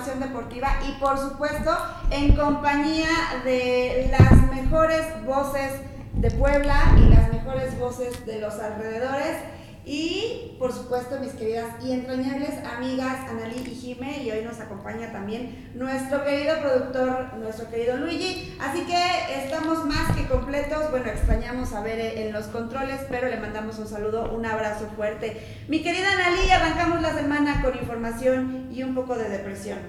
deportiva y por supuesto en compañía de las mejores voces de Puebla y las mejores voces de los alrededores. Y por supuesto, mis queridas y entrañables amigas Analí y Jime, y hoy nos acompaña también nuestro querido productor, nuestro querido Luigi. Así que estamos más que completos. Bueno, extrañamos a ver en los controles, pero le mandamos un saludo, un abrazo fuerte. Mi querida Analí, arrancamos la semana con información y un poco de depresión.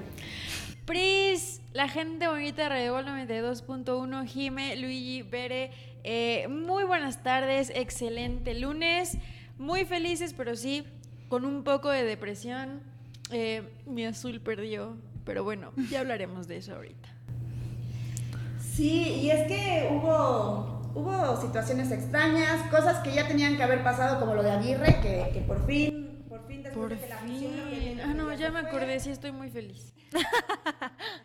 Pris, la gente bonita de Radio 92.1, Jime, Luigi, Bere, eh, muy buenas tardes, excelente lunes. Muy felices, pero sí, con un poco de depresión. Eh, mi azul perdió, pero bueno, ya hablaremos de eso ahorita. Sí, y es que hubo, hubo situaciones extrañas, cosas que ya tenían que haber pasado, como lo de Aguirre, que, por fin, por fin después de que la. Ah, no, ya me acordé, sí estoy muy feliz.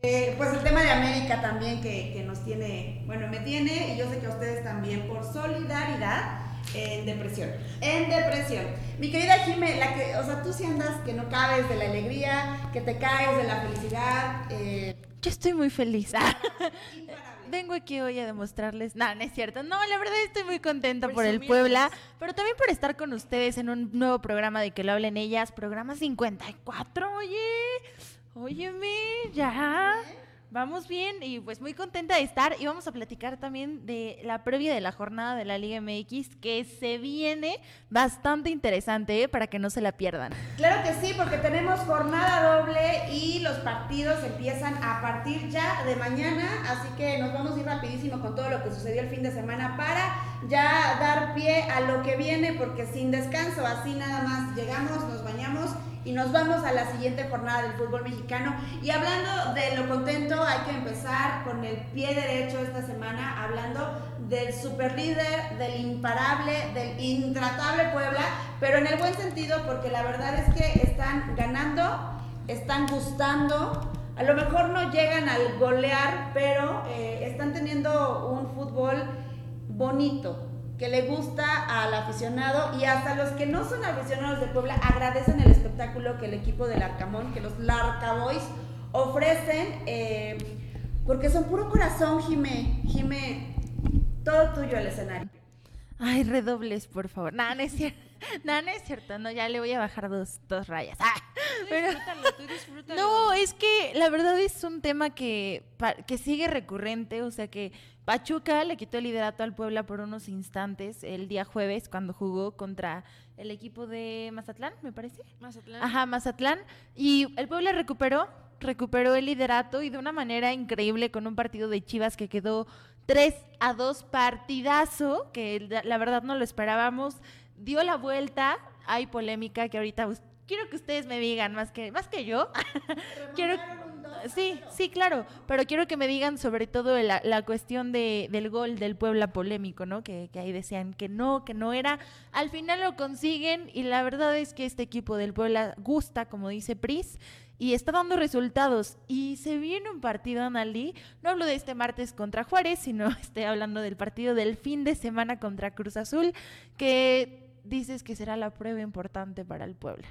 Eh, pues el tema de América también que, que, nos tiene, bueno, me tiene, y yo sé que a ustedes también, por solidaridad, en depresión. En depresión. Mi querida Jime, la que, o sea, tú sí andas que no cabes de la alegría, que te caes de la felicidad. Eh. Yo estoy muy feliz. Vengo aquí hoy a demostrarles. No, no es cierto. No, la verdad estoy muy contenta por el Puebla, pero también por estar con ustedes en un nuevo programa de que lo hablen ellas. Programa 54, oye. Óyeme, ya. Vamos bien y pues muy contenta de estar y vamos a platicar también de la previa de la jornada de la Liga MX que se viene bastante interesante ¿eh? para que no se la pierdan. Claro que sí, porque tenemos jornada doble y los partidos empiezan a partir ya de mañana, así que nos vamos a ir rapidísimo con todo lo que sucedió el fin de semana para ya dar pie a lo que viene porque sin descanso, así nada más llegamos, nos bañamos y nos vamos a la siguiente jornada del fútbol mexicano. Y hablando de lo contento, hay que empezar con el pie derecho esta semana, hablando del superlíder, del imparable, del intratable Puebla, pero en el buen sentido, porque la verdad es que están ganando, están gustando. A lo mejor no llegan al golear, pero eh, están teniendo un fútbol bonito, que le gusta al aficionado y hasta los que no son aficionados de Puebla agradecen el espectáculo que el equipo del Arcamón, que los Larcaboys ofrecen, eh, porque son puro corazón, Jime. Jime, todo tuyo el escenario. Ay, redobles, por favor. Nada, no es cierto. No, no es cierto. No, ya le voy a bajar dos, dos rayas. Ah, no, es que la verdad es un tema que, que sigue recurrente. O sea que Pachuca le quitó el liderato al Puebla por unos instantes el día jueves cuando jugó contra el equipo de Mazatlán, me parece. Mazatlán. Ajá, Mazatlán. Y el Puebla recuperó, recuperó el liderato y de una manera increíble con un partido de Chivas que quedó 3 a 2 partidazo, que la, verdad no lo esperábamos. Dio la vuelta, hay polémica que ahorita quiero que ustedes me digan más que más que yo. quiero Sí, sí, claro, pero quiero que me digan sobre todo la, la cuestión de, del gol del Puebla polémico, ¿no? Que, que, ahí decían que no, que no era. Al final lo consiguen y la verdad es que este equipo del Puebla gusta, como dice Pris, y está dando resultados. Y se viene un partido, Analí. No hablo de este martes contra Juárez, sino estoy hablando del partido del fin de semana contra Cruz Azul, que dices que será la prueba importante para el Puebla.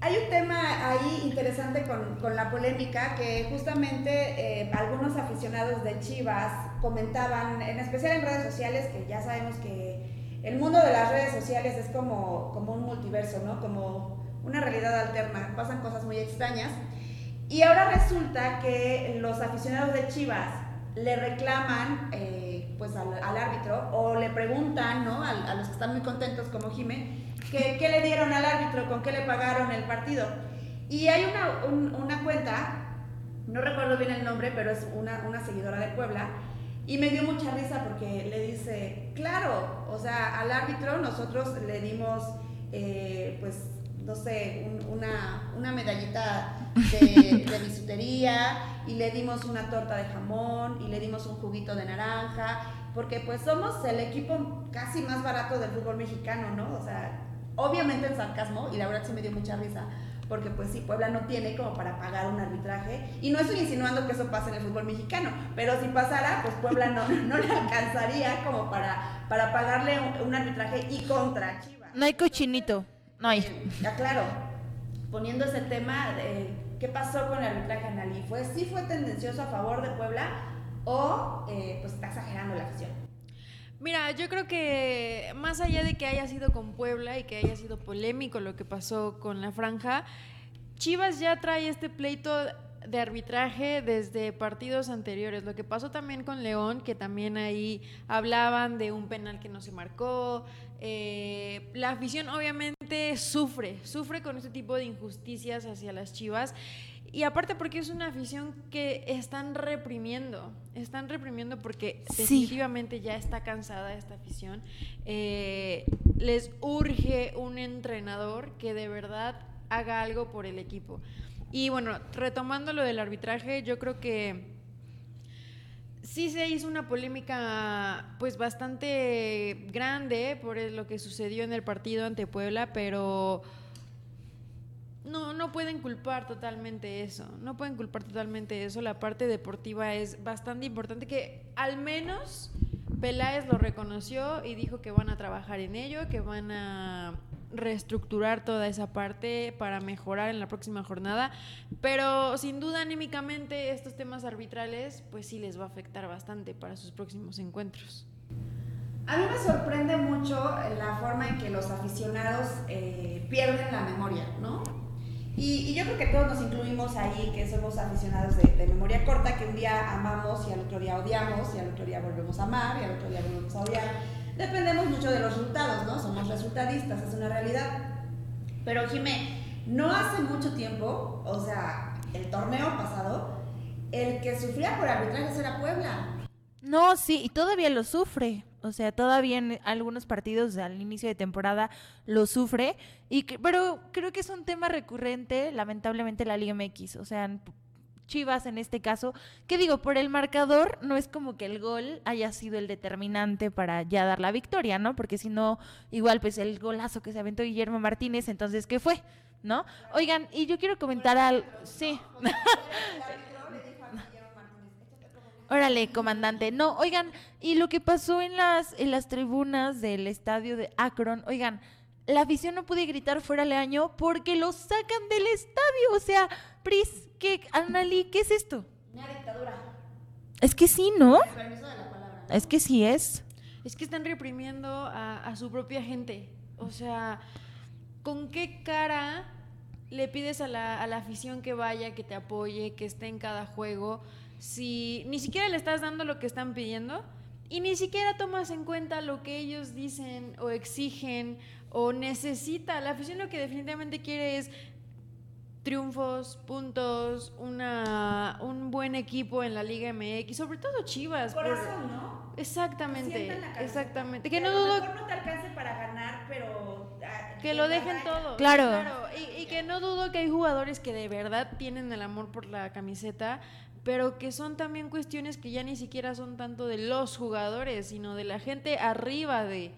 Hay un tema ahí interesante con, la polémica que justamente eh, algunos aficionados de Chivas comentaban, en especial en redes sociales, que ya sabemos que el mundo de las redes sociales es como, como un multiverso, ¿no? Como una realidad alterna, pasan cosas muy extrañas. Y ahora resulta que los aficionados de Chivas le reclaman eh, pues al, árbitro o le preguntan ¿no? a, a los que están muy contentos como Jime, ¿Qué, le dieron al árbitro? ¿Con qué le pagaron el partido? Y hay una, una cuenta, no recuerdo bien el nombre, pero es una, una, seguidora de Puebla, y me dio mucha risa porque le dice, claro, o sea, al árbitro nosotros le dimos, eh, pues, no sé, una, una, medallita de, de bisutería, y le dimos una torta de jamón, y le dimos un juguito de naranja, porque pues somos el equipo casi más barato del fútbol mexicano, ¿no? O sea, obviamente en sarcasmo, y la verdad sí me dio mucha risa, porque pues sí, Puebla no tiene como para pagar un arbitraje, y no estoy insinuando que eso pase en el fútbol mexicano, pero si pasara, pues Puebla no, no le alcanzaría como para, para pagarle un, un arbitraje y contra Chivas. No hay cochinito, no hay. Ya claro, poniendo ese tema, de ¿qué pasó con el arbitraje Analí? ¿Fue, ¿Sí fue tendencioso a favor de Puebla o eh, pues está exagerando la afición? Mira, yo creo que más allá de que haya sido con Puebla y que haya sido polémico lo que pasó con la franja, Chivas ya trae este pleito de arbitraje desde partidos anteriores. Lo que pasó también con León, que también ahí hablaban de un penal que no se marcó. Eh, la afición obviamente sufre, sufre con este tipo de injusticias hacia las Chivas. Y aparte porque es una afición que están reprimiendo, están reprimiendo porque Sí. definitivamente ya está cansada esta afición. Eh, les urge un entrenador que de verdad haga algo por el equipo. Y bueno, retomando lo del arbitraje, yo creo que sí se hizo una polémica pues bastante grande por lo que sucedió en el partido ante Puebla, pero no, no pueden culpar totalmente eso, no pueden culpar totalmente eso, la parte deportiva es bastante importante que al menos Peláez lo reconoció y dijo que van a trabajar en ello, que van a reestructurar toda esa parte para mejorar en la próxima jornada, pero sin duda anímicamente estos temas arbitrales pues sí les va a afectar bastante para sus próximos encuentros. A mí me sorprende mucho la forma en que los aficionados eh, pierden la memoria, ¿no? Y, y yo creo que todos nos incluimos ahí, que somos aficionados de, de memoria corta, que un día amamos y al otro día odiamos, y al otro día volvemos a amar, y al otro día volvemos a odiar. Dependemos mucho de los resultados, ¿no? Somos resultadistas, es una realidad. Pero Jimé, no hace mucho tiempo, o sea, el torneo pasado, el que sufría por arbitrajes era Puebla. No, sí, y todavía lo sufre. O sea, todavía en algunos partidos al inicio de temporada lo sufre. Y que- pero creo que es un tema recurrente, lamentablemente, en la Liga MX. O sea, Chivas en este caso, que digo, por el marcador no es como que el gol haya sido el determinante para ya dar la victoria, ¿no? Porque si no, igual pues el golazo que se aventó Guillermo Martínez, entonces, ¿qué fue? ¿No? Oigan, y yo quiero comentar algo, sí. Órale, comandante. No, oigan, y lo que pasó en las, en las tribunas del estadio de Akron, oigan, la afición no puede gritar fuera año porque lo sacan del estadio. O sea, Pris, ¿qué, Annali, qué es esto? Una dictadura. Es que sí, ¿no? Permiso de la palabra. Es que sí es. Es que están reprimiendo a, a su propia gente. O sea, ¿con qué cara le pides a la, a la afición que vaya, que te apoye, que esté en cada juego, si ni siquiera le estás dando lo que están pidiendo y ni siquiera tomas en cuenta lo que ellos dicen o exigen o necesita? La afición lo que definitivamente quiere es triunfos, puntos, una, un buen equipo en la Liga MX, sobre todo Chivas. por- Corazón, ¿no? Exactamente, exactamente. Que a no lo dudo mejor no te alcance para ganar, pero... ah, que lo dejen todo. Claro. Y, y que no dudo que hay jugadores que de verdad tienen el amor por la camiseta, pero que son también cuestiones que ya ni siquiera son tanto de los jugadores, sino de la gente arriba de...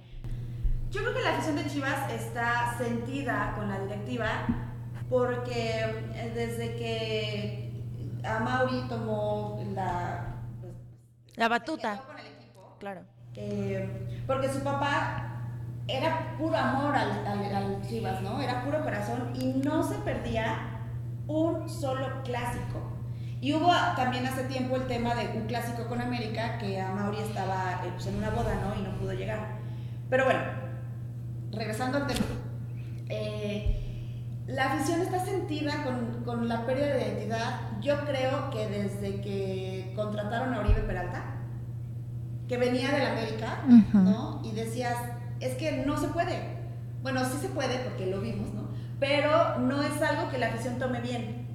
Yo creo que la afición de Chivas está sentida con la directiva porque eh, desde que Amauri tomó la... pues, La batuta. quedó con el equipo, Claro. Eh, porque su papá era puro amor al, al- al Chivas, ¿no? Era puro corazón y no se perdía un solo clásico. Y hubo también hace tiempo el tema de un clásico con América que a Mauri estaba eh, pues, en una boda, ¿no? Y no pudo llegar. Pero bueno, regresando al tema. eh, la afición está sentida con, con la pérdida de identidad. Yo creo que desde que contrataron a Oribe Peralta, que venía del América, Ujú. ¿no? Y decías, es que no se puede. Bueno, sí se puede porque lo vimos, ¿no? Pero no es algo que la afición tome bien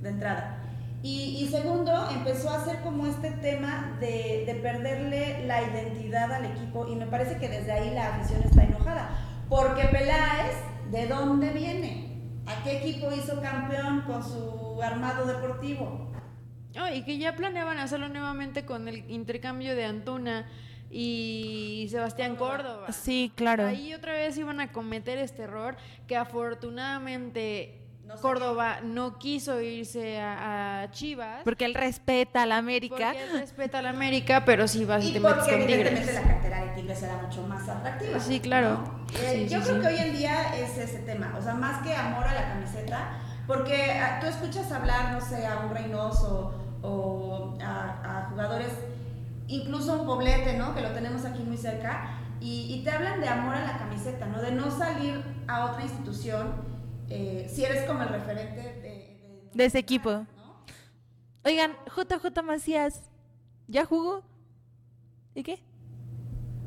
de entrada. Y, y segundo, empezó a hacer como este tema de, de perderle la identidad al equipo y me parece que desde ahí la afición está enojada. Porque Peláez, ¿de dónde viene? ¿A qué equipo hizo campeón con su armado deportivo? Oh, y que ya planeaban hacerlo nuevamente con el intercambio de Antuna y Sebastián Córdoba. Sí, claro. Ahí otra vez iban a cometer este error que afortunadamente Córdoba no quiso irse a, Chivas. Porque él respeta a la América. Porque él respeta a la América, pero sí vas y, te metes con Tigres. la cartera de Tigres era mucho más atractiva. Sí, claro. Eh, yo creo que hoy en día es ese tema, o sea, más que amor a la camiseta, porque ah, tú escuchas hablar, no sé, a un Reynoso o a, jugadores, incluso un Poblete, ¿no? Que lo tenemos aquí muy cerca, y, te hablan de amor a la camiseta, ¿no? De no salir a otra institución eh, si eres como el referente de, de, ese equipo. Oigan, JJ Macías, ¿ya jugó? ¿Y qué?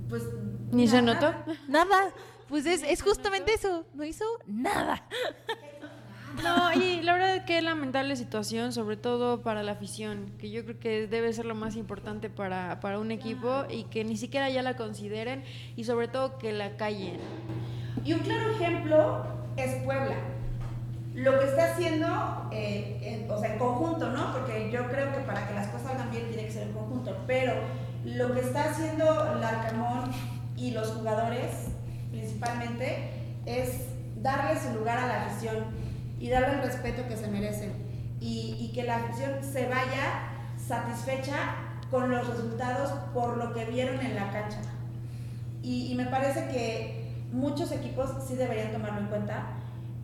Pues. ¿Ni se notó? Nada. Pues es, es justamente eso. No hizo nada. No, y la verdad es que lamentable situación, sobre todo para la afición, que yo creo que debe ser lo más importante para, para un equipo y que ni siquiera ya la consideren y sobre todo que la callen. Y un claro ejemplo es Puebla. Lo que está haciendo, eh, o sea, en conjunto, ¿no? Porque yo creo que para que las cosas salgan bien tiene que ser en conjunto, pero lo que está haciendo Larcamón y los jugadores, principalmente, es darle su lugar a la afición y darle el respeto que se merecen y, que la afición se vaya satisfecha con los resultados por lo que vieron en la cancha. Y, me parece que muchos equipos sí deberían tomarlo en cuenta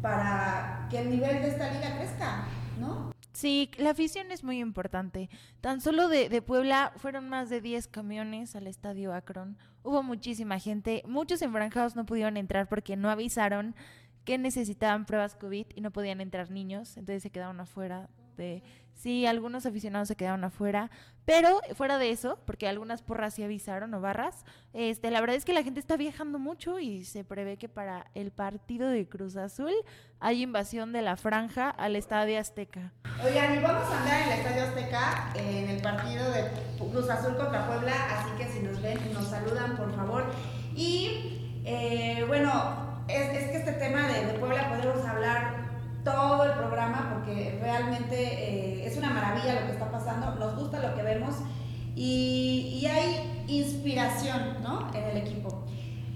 para que el nivel de esta liga crezca, ¿no? Sí, la afición es muy importante. Tan solo de, Puebla fueron más de 10 camiones al estadio Akron. Hubo muchísima gente. Muchos enfranjados no pudieron entrar porque no avisaron que necesitaban pruebas COVID y no podían entrar niños, entonces se quedaron afuera de... Sí, algunos aficionados se quedaron afuera, pero fuera de eso, porque algunas porras sí avisaron o barras, este, la verdad es que la gente está viajando mucho y se prevé que para el partido de Cruz Azul hay invasión de la franja al Estadio Azteca. Oigan, y vamos a andar en el Estadio Azteca en el partido de Cruz Azul contra Puebla, así que si nos ven, nos saludan, por favor. Y eh, bueno, es, que este tema de, Puebla podemos hablar todo el programa porque realmente eh, es una maravilla lo que está pasando, nos gusta lo que vemos y, y, hay inspiración ¿no? en el equipo.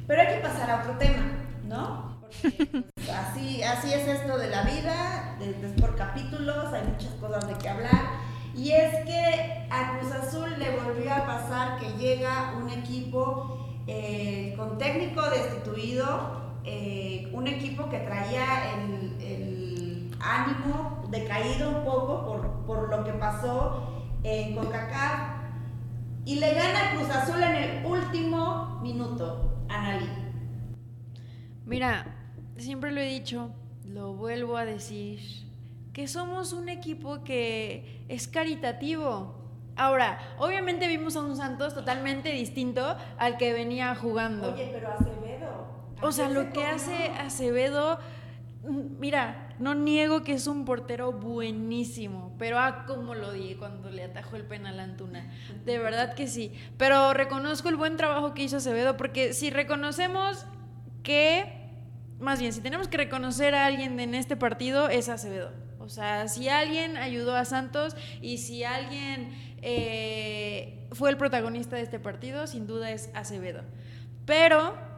Pero hay que pasar a otro tema, ¿no? Porque pues, así, así es esto de la vida, es por capítulos, hay muchas cosas de qué hablar. Y es que a Cruz Azul le volvió a pasar que llega un equipo eh, con técnico destituido, eh, un equipo que traía el, ánimo decaído un poco por, lo que pasó en CONCACAF y le gana Cruz Azul en el último minuto, Analí. Mira, siempre lo he dicho, lo vuelvo a decir, que somos un equipo que es caritativo. Ahora, obviamente vimos a un Santos totalmente distinto al que venía jugando. Oye, pero Acevedo. O sea, lo que hace Acevedo, mira, no niego que es un portero buenísimo, pero ah, como lo di cuando le atajó el penal a Antuna. De verdad que sí. Pero reconozco el buen trabajo que hizo Acevedo, porque si reconocemos que, más bien, si tenemos que reconocer a alguien en este partido, es Acevedo. O sea, si alguien ayudó a Santos y si alguien eh, fue el protagonista de este partido, sin duda es Acevedo. Pero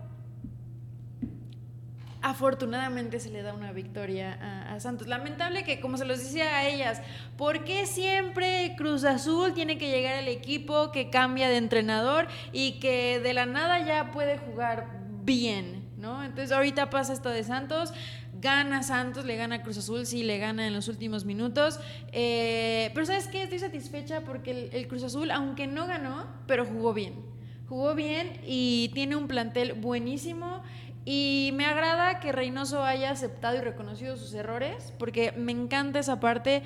afortunadamente se le da una victoria a, Santos. Lamentable que, como se los decía a ellas, ¿por qué siempre Cruz Azul tiene que llegar al equipo que cambia de entrenador y que de la nada ya puede jugar bien? ¿no? Entonces ahorita pasa esto de Santos. Gana Santos, le gana Cruz Azul, sí, le gana en los últimos minutos. Eh, pero ¿sabes qué? Estoy satisfecha porque el Cruz Azul, aunque no ganó, pero jugó bien. Jugó bien y tiene un plantel buenísimo. Y me agrada que Reynoso haya aceptado y reconocido sus errores, porque me encanta esa parte,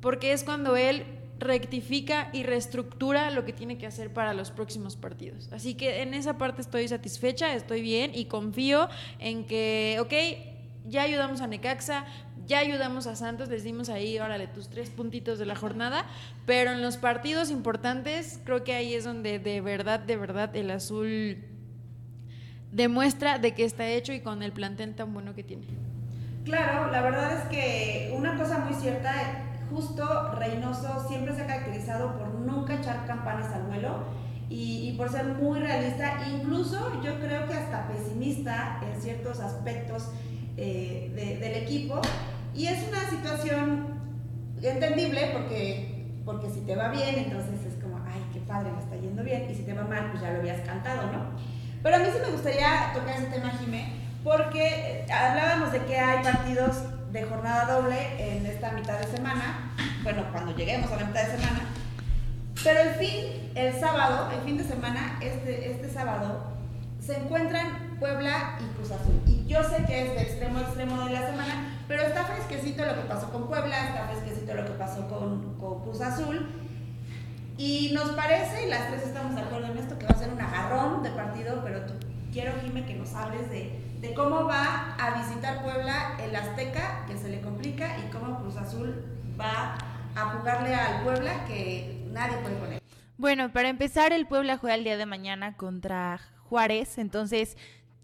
porque es cuando él rectifica y reestructura lo que tiene que hacer para los próximos partidos. Así que en esa parte estoy satisfecha, estoy bien y confío en que, ok, ya ayudamos a Necaxa, ya ayudamos a Santos, les dimos ahí, órale, tus tres puntitos de la jornada, pero en los partidos importantes creo que ahí es donde de verdad, de verdad el azul demuestra de que está hecho y con el plantel tan bueno que tiene. Claro, la verdad es que una cosa muy cierta, justo Reynoso siempre se ha caracterizado por nunca echar campanas al vuelo y, por ser muy realista, incluso yo creo que hasta pesimista en ciertos aspectos eh, del equipo. Y es una situación entendible porque, porque si te va bien, entonces es como, ay, qué padre, me está yendo bien. Y si te va mal, pues ya lo habías cantado, ¿no? Pero a mí sí me gustaría tocar ese tema, Jimé, porque hablábamos de que hay partidos de jornada doble en esta mitad de semana, bueno, cuando lleguemos a la mitad de semana, pero el fin, el sábado, el fin de semana, este, este sábado, se encuentran Puebla y Cruz Azul. Y yo sé que es de extremo a extremo de la semana, pero está fresquecito lo que pasó con Puebla, está fresquecito lo que pasó con, con Cruz Azul. Y nos parece, y las tres estamos de acuerdo en esto, que va a ser un agarrón de partido, pero tú, quiero, Jimé, que nos hables de, de cómo va a visitar Puebla el Azteca, que se le complica, y cómo Cruz Azul va a jugarle al Puebla, que nadie puede él. Bueno, para empezar, el Puebla juega el día de mañana contra Juárez, entonces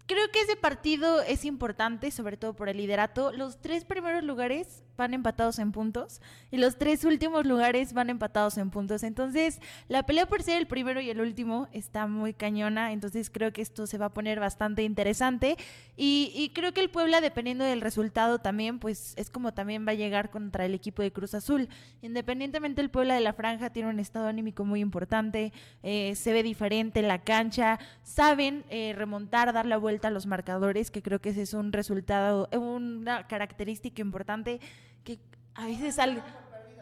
creo que ese partido es importante, sobre todo por el liderato. Los tres primeros lugares van empatados en puntos y los tres últimos lugares van empatados en puntos. Entonces, la pelea por ser el primero y el último está muy cañona, entonces creo que esto se va a poner bastante interesante y, creo que el Puebla, dependiendo del resultado también, pues es como también va a llegar contra el equipo de Cruz Azul. Independientemente el Puebla de la Franja tiene un estado anímico muy importante, eh, se ve diferente en la cancha, saben eh, remontar, dar la vuelta a los marcadores, que creo que ese es un resultado, una característica importante que a veces al,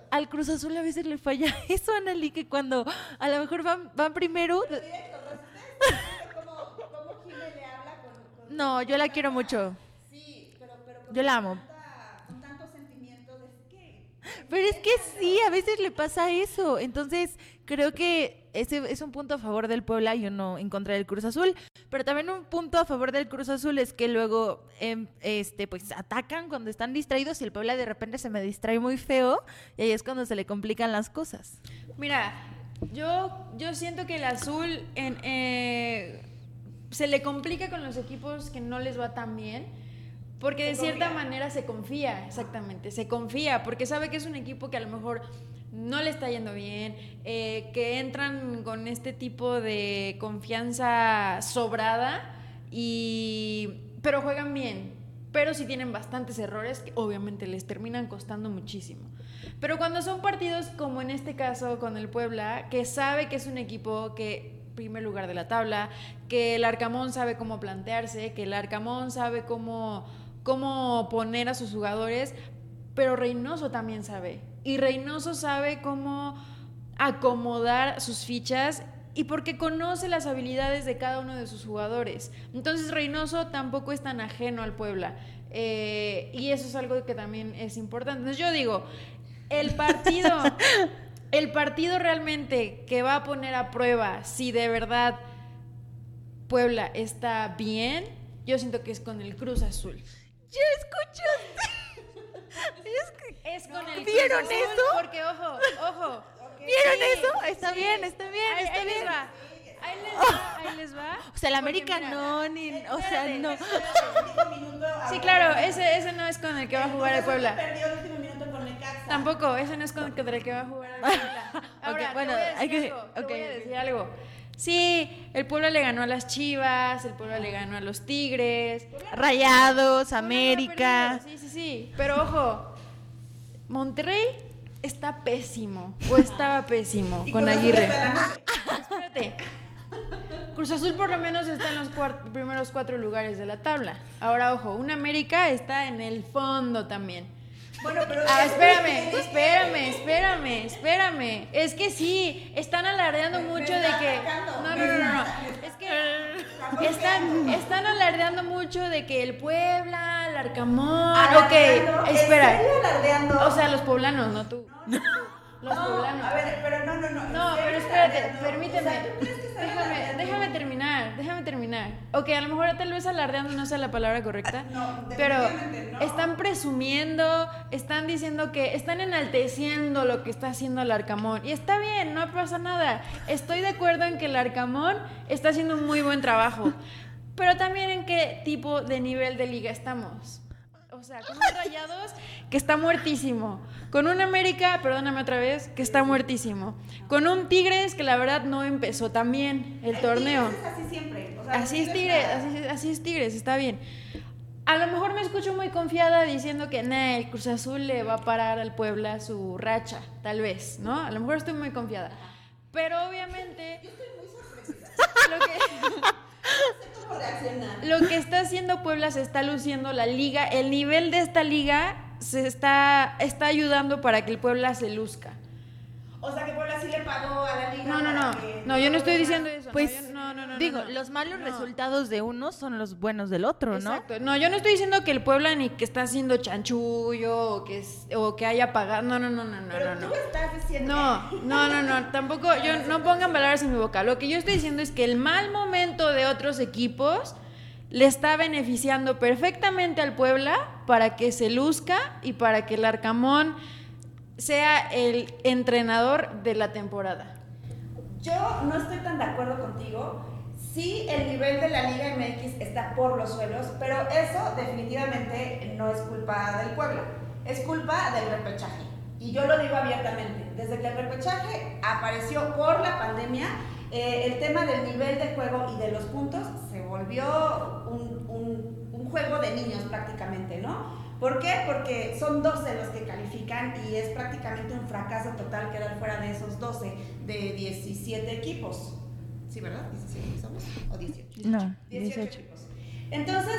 al Cruz Azul a veces le falla eso, Analí, que cuando a lo mejor van, van primero... No, yo la quiero mucho. Sí, pero, yo la amo. Con que... Pero es que sí, a veces le pasa eso. Entonces, creo que ese es un punto a favor del Puebla y uno en contra del Cruz Azul. Pero también un punto a favor del Cruz Azul es que luego em, este, pues atacan cuando están distraídos y el Puebla de repente se me distrae muy feo y ahí es cuando se le complican las cosas. Mira, yo, yo siento que el azul en, eh, se le complica con los equipos que no les va tan bien. Porque de cierta manera se confía, exactamente, se confía, porque sabe que es un equipo que a lo mejor no le está yendo bien, eh, que entran con este tipo de confianza sobrada, y, pero juegan bien, pero sí tienen bastantes errores que obviamente les terminan costando muchísimo. Pero cuando son partidos como en este caso con el Puebla, que sabe que es un equipo que primer lugar de la tabla, que el Arcamón sabe cómo plantearse, que el Arcamón sabe cómo, cómo poner a sus jugadores, pero Reynoso también sabe. Y Reynoso sabe cómo acomodar sus fichas y porque conoce las habilidades de cada uno de sus jugadores. Entonces Reynoso tampoco es tan ajeno al Puebla. Eh, y eso es algo que también es importante. Entonces yo digo, el partido, el partido realmente que va a poner a prueba si de verdad Puebla está bien, yo siento que es con el Cruz Azul. ¿Ya escuchaste? Es, con el ¿Vieron eso? Porque, ojo, ojo. ¿Vieron eso? Está bien, está bien, ahí, está ahí bien. Les va. Ahí les va, ahí les va. O sea, el América no, ni. O sea, no. Sí, claro, ese, ese no es con el que va a jugar el Puebla. Perdió el último minuto con Necaxa. Tampoco, ese no es con el que va a jugar el Puebla. Ahora, bueno, te voy a hay que- algo, te ok, voy a ok. decir algo. Sí, el Puebla le ganó a las Chivas, el Puebla le ganó a los Tigres. Rayados, América. Sí, sí, sí. Pero ojo, Monterrey está pésimo. O estaba pésimo con Aguirre. Espérate. Cruz Azul por lo menos está en los primeros cuatro lugares de la tabla. Ahora, ojo, un América está en el fondo también. Bueno, pero. Ah, espérame, espérame, espérame, espérame. Es que sí, están alardeando mucho de que. No, no, no, no. Es que están, están alardeando mucho de que el Puebla, el Arcamón. Alardeando, Ok, ¿en espera. O sea, los poblanos, no tú. Los no, poblanos. A ver, pero no, no, no. ¿en No, pero espérate, permíteme. O sea, ¿tú crees que están déjame, terminar, déjame terminar. Ok, a lo mejor tal vez alardeando no sea la palabra correcta. No, pero no. están presumiendo, están diciendo que están enalteciendo lo que está haciendo el Arcamón. Y está bien, no pasa nada. Estoy de acuerdo en que el Arcamón está haciendo un muy buen trabajo. Pero también en qué tipo de nivel de liga estamos. O sea, con un Rayados que está muertísimo. Con un América, perdóname otra vez, que está muertísimo. Con un Tigres que la verdad no empezó tan bien el torneo. Es así siempre. o sea, Así es Tigres así es Tigres, está bien. a lo mejor me escucho muy confiada diciendo que nah, el Cruz Azul le va a parar al Puebla su racha, tal vez, ¿no? A lo mejor estoy muy confiada. Pero obviamente. Yo estoy muy sorprendida. Lo que, lo que está haciendo Puebla se está luciendo la liga. El nivel de esta liga se está, está ayudando para que el Puebla se luzca. O sea que Puebla sí le pagó a la liga. No, no, no. que No, yo no estoy diciendo eso. no, Pues, yo- no, no, no, no, Digo, no. los malos No. resultados de uno son los buenos del otro, ¿no? Exacto. No, yo no estoy diciendo que el Puebla ni que está haciendo chanchullo o que, es- o que haya pagado. No, no, no, no, no, Pero no. tú no. estás diciendo. No, no, no, no, tampoco, yo no pongan palabras en mi boca. Lo que yo estoy diciendo es que el mal momento de otros equipos le está beneficiando perfectamente al Puebla para que se luzca y para que el Arcamón sea el entrenador de la temporada. Yo no estoy tan de acuerdo contigo. Sí, el nivel de la Liga MX está por los suelos, pero eso definitivamente no es culpa del pueblo, es culpa del repechaje. Y yo lo digo abiertamente, desde que el repechaje apareció por la pandemia, eh, el tema del nivel de juego y de los puntos se volvió un, un- un juego de niños prácticamente, ¿no? ¿Por qué? Porque son 12 los que califican y es prácticamente un fracaso total quedar fuera de esos 12 de 17 equipos. ¿Sí, verdad? ¿17 somos? ¿O 18? No, 18 18. equipos. Entonces,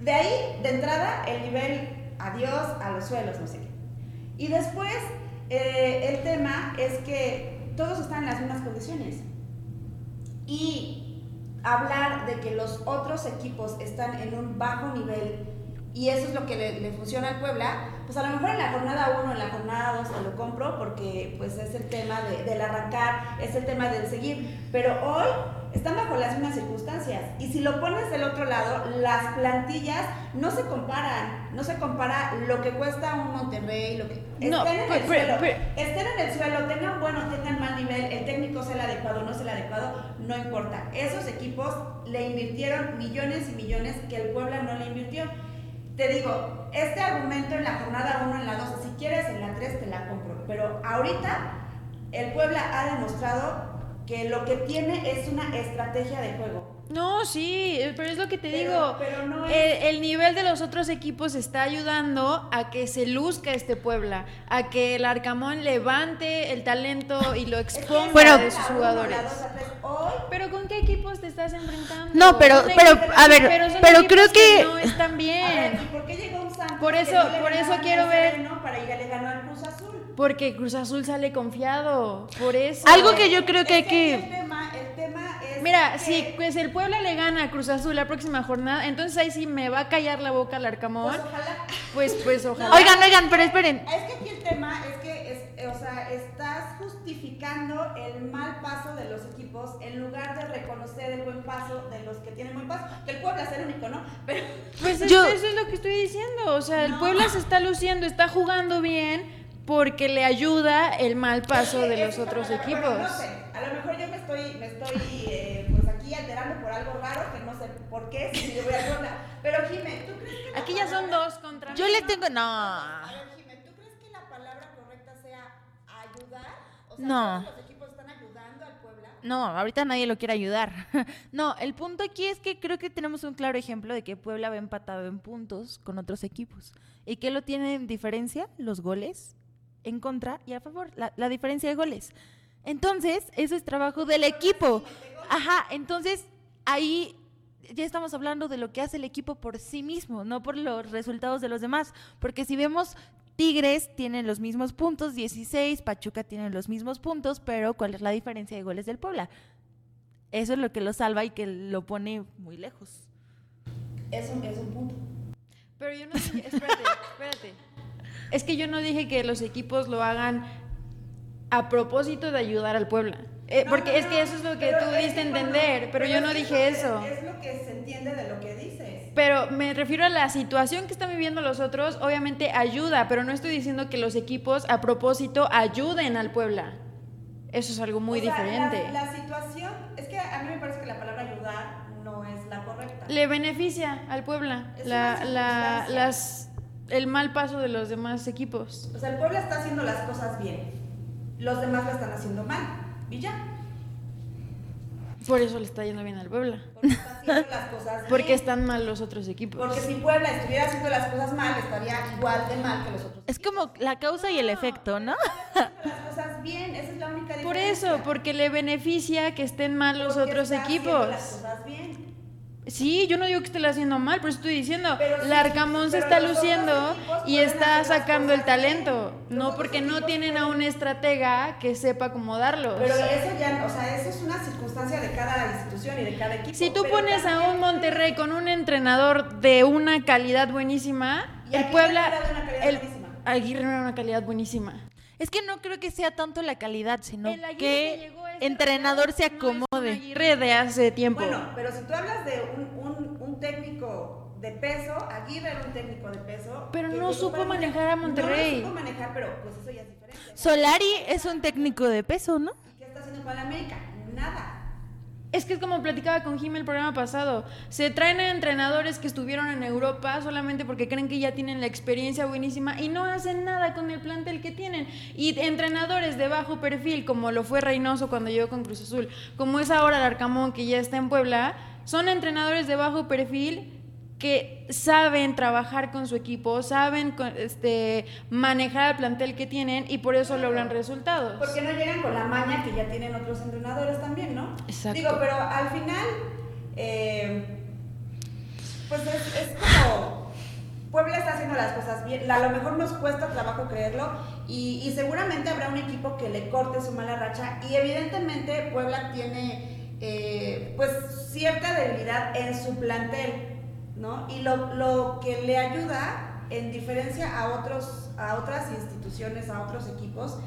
de ahí, de entrada, el nivel adiós a los suelos, no sé qué. Y después, eh, el tema es que todos están en las mismas condiciones. Y hablar de que los otros equipos están en un bajo nivel y eso es lo que le, le funciona al Puebla, pues a lo mejor en la jornada 1, en la jornada 2 te lo compro porque pues es el tema de- del arrancar, es el tema del seguir, pero hoy están bajo las mismas circunstancias y si lo pones del otro lado, las plantillas no se comparan, no se compara lo que cuesta un Monterrey, lo que No, estén en el suelo, estén en el suelo, tengan bueno, tengan mal nivel, el técnico sea el adecuado, no sea el adecuado, no importa. Esos equipos le invirtieron millones y millones que el Puebla no le invirtió. Te digo, este argumento en la jornada 1, en la 2, si quieres en la 3 te la compro, pero ahorita el Puebla ha demostrado que lo que tiene es una estrategia de juego. No, sí, eh, pero es lo que te Pero- digo. pero no el, es- el nivel de los otros equipos está ayudando a que se luzca este Puebla, a que el Arcamón levante el talento y lo Es que exponga Bueno, de sus jugadores. hoy Pero ¿con qué equipos te estás enfrentando? No, pero- pero, a ver, pero son pero creo que- no están A ver, bien. ¿y por qué llegó un Santos Por que eso- no por eso quiero ver- Para ir a le ganó al Cruz Azul. Porque Cruz Azul sale confiado, por eso. Algo que yo creo que hay Es que el tema, el tema es Mira, que- si pues el Puebla le gana a Cruz Azul la próxima jornada, entonces ahí sí me va a callar la boca el Arcamón. pues ojalá. Pues, pues ojalá. Oigan, oigan, pero esperen. Es que aquí el tema es que, es, o sea, estás justificando el mal paso de los equipos en lugar de reconocer el buen paso de los que tienen buen paso. Que el Puebla es el único, ¿no? Pero Pues es- Yo- eso es lo que estoy diciendo. O sea, el No. Puebla se está luciendo, está jugando bien porque le ayuda el mal paso de los la otros equipos. bueno, no sé, a lo mejor yo me estoy, me estoy eh, pues aquí alterando por algo raro que no sé por qué, si yo voy a Puebla. Pero Jimé, ¿tú crees que la Aquí ya son palabra- dos contra Yo mí. les tengo... No. A ver, Jimé, ¿tú crees que la palabra correcta sea ayudar? O sea, No. ¿todos los equipos están ayudando al Puebla? No, ahorita nadie lo quiere ayudar. No, el punto aquí es que creo que tenemos un claro ejemplo de que Puebla va empatado en puntos con otros equipos. ¿Y qué lo tiene en diferencia? Los goles en contra y a favor, la, la diferencia de goles. Entonces, eso es trabajo del equipo. Ajá, entonces ahí ya estamos hablando de lo que hace el equipo por sí mismo, no por los resultados de los demás. Porque si vemos, Tigres tienen los mismos puntos, 16, Pachuca tiene los mismos puntos, pero ¿cuál es la diferencia de goles del Puebla? Eso es lo que lo salva y que lo pone muy lejos. Es un, es un punto. Pero yo no dije, espérate, espérate. Es que yo no dije que los equipos lo hagan a propósito de ayudar al Puebla. Eh, No, porque no, es que eso es lo que tú diste a entender, pero yo no dije es- eso. Es lo que se entiende de lo que dices. Pero me refiero a la situación que están viviendo los otros, obviamente ayuda, pero no estoy diciendo que los equipos a propósito ayuden al Puebla. Eso es algo muy O sea, diferente. La, la situación, es que a mí me parece que la palabra ayudar no es la correcta. Le beneficia al Puebla Es la, la- las, el mal paso de los demás equipos. O sea, el pueblo está haciendo las cosas bien. Los demás lo están haciendo mal. Y ya. Por eso le está yendo bien al Puebla. Porque está haciendo las cosas bien. Porque están mal los otros equipos. Porque si Puebla estuviera haciendo las cosas mal, estaría igual de mal que los otros. Es como la causa y el efecto, ¿no? Haciendo las cosas bien, esa es la única diferencia. Por eso, porque le beneficia que estén mal los Porque otros está haciendo equipos. las cosas bien. Sí, yo no digo que esté haciendo mal, pero estoy diciendo, Pero sí, Larcamón se está luciendo y está sacando el talento. No, porque no tienen a un estratega que sepa acomodarlos. Pero eso ya, o sea, eso es una circunstancia de cada institución y de cada equipo. Si tú pones a un Monterrey con un entrenador de una calidad buenísima, Y el Aguirre Puebla, era de una calidad el buenísima. Aguirre era una calidad buenísima. Es que no creo que sea tanto la calidad, sino El que llegó entrenador se no acomode. Aguirre de hace tiempo. Bueno, pero si tú hablas de un, un, un técnico de peso, Aguirre era un técnico de peso. Pero no supo manejar a Monterrey. No supo manejar, pero pues eso ya es diferente. Solari es un técnico de peso, ¿no? ¿Y qué está haciendo para América? Nada. Es que es como platicaba con Jim el programa pasado. Se traen a entrenadores que estuvieron en Europa solamente porque creen que ya tienen la experiencia buenísima y no hacen nada con el plantel que tienen. Y entrenadores de bajo perfil, como lo fue Reynoso cuando llegó con Cruz Azul, como es ahora Arcamón que ya está en Puebla, son entrenadores de bajo perfil que saben trabajar con su equipo, saben este, manejar el plantel que tienen y por eso logran resultados. Porque no llegan con la maña que ya tienen otros entrenadores también, ¿no? Exacto. Digo, pero al final, eh, pues es, es como Puebla está haciendo las cosas bien. A lo mejor nos cuesta trabajo creerlo y, y seguramente habrá un equipo que le corte su mala racha y evidentemente Puebla tiene eh, pues cierta debilidad en su plantel, ¿no? Y lo, lo que le ayuda en diferencia a otros a otras instituciones, a otros equipos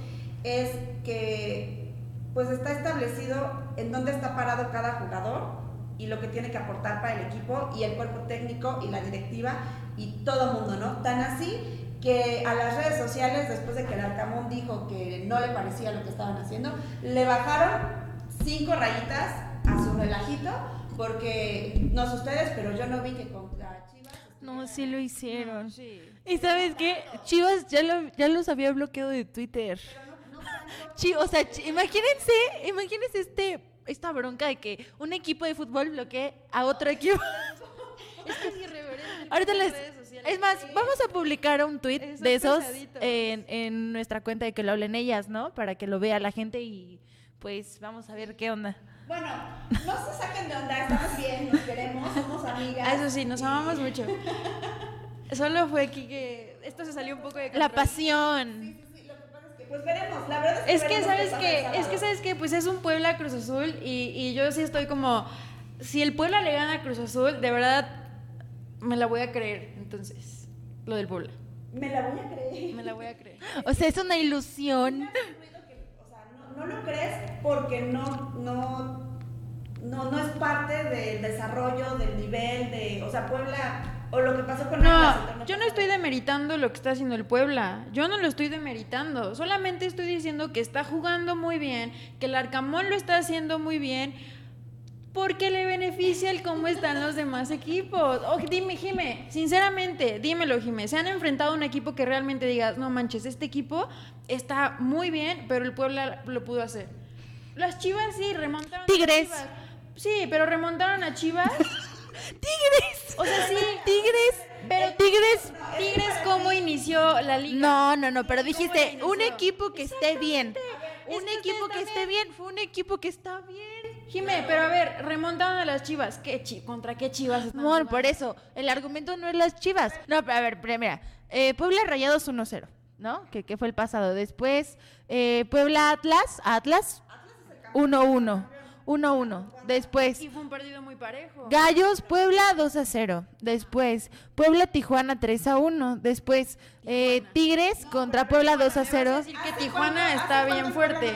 es que pues está establecido en dónde está parado cada jugador y lo que tiene que aportar para el equipo y el cuerpo técnico y la directiva y todo el mundo, ¿no? Tan así que a las redes sociales, después de que el Arcamón dijo que no le parecía lo que estaban haciendo, le bajaron cinco rayitas a su relajito, porque no sé ustedes, pero yo no vi que contra Chivas. No, sí lo hicieron. Sí. ¿Y sabes qué? Chivas ya, lo- ya los había bloqueado de Twitter. Chi- o sea, imagínense, imagínense este, esta bronca de que un equipo de fútbol bloquee a otro equipo. Es que es irreverente. Ahorita les... Es más, vamos a publicar un tweet de esos en, en nuestra cuenta de que lo hablen ellas, ¿no? Para que lo vea la gente y pues vamos a ver qué onda. Bueno, no se saquen de onda, estamos bien, nos queremos, somos amigas. Ah, Eso sí, nos amamos mucho. Solo fue aquí que esto se salió un poco de La control. pasión. Sí, sí, sí, lo que pasa es que, pues veremos, la verdad es que Es que sabes que es que sabes que pues es un Puebla Cruz Azul y, y yo sí estoy como si el Puebla le gana a Cruz Azul, de verdad me la voy a creer. Entonces, lo del Puebla. Me la voy a creer. Me la voy a creer. O sea, es una ilusión. Me hace ruido que, o sea, no, lo crees porque no, no, no, no es parte del desarrollo, del nivel, de, o sea, Puebla, o lo que pasó con No, yo no estoy demeritando lo que está haciendo el Puebla. Yo no lo estoy demeritando. Solamente estoy diciendo que está jugando muy bien, que el Arcamón lo está haciendo muy bien, porque le beneficia el cómo están los demás equipos. O dime, Jime, sinceramente, dímelo, Jime. ¿Se han enfrentado a un equipo que realmente digas, no manches, este equipo está muy bien, pero el Puebla lo pudo hacer? Las Chivas sí, remontaron. a Tigres. Chivas. Sí, pero remontaron a Chivas. ¡Tigres! O sea, sí. ¡Tigres! Pero ¡Tigres! Tigres, ¿cómo inició la liga? No, no, no, pero ¿Cómo dijiste un equipo que esté bien. Un equipo que esté bien, fue un equipo que está bien. Jimé, pero a ver, remontaron a las Chivas. ¿Qué chi ¿Contra qué Chivas están Amor, por eso, el argumento no es las chivas. No, pero a ver, pero mira, eh, Puebla Rayados 1-0, ¿no? Que, que fue el pasado. Después, eh, Puebla Atlas, Atlas 1-1, 1-1. Después, Y fue un partido muy parejo. Gallos Puebla 2-0. Después, Puebla Tijuana 3-1. Después, eh, Tigres contra Puebla 2-0. decir que ¿Hace Tijuana está bien fuerte.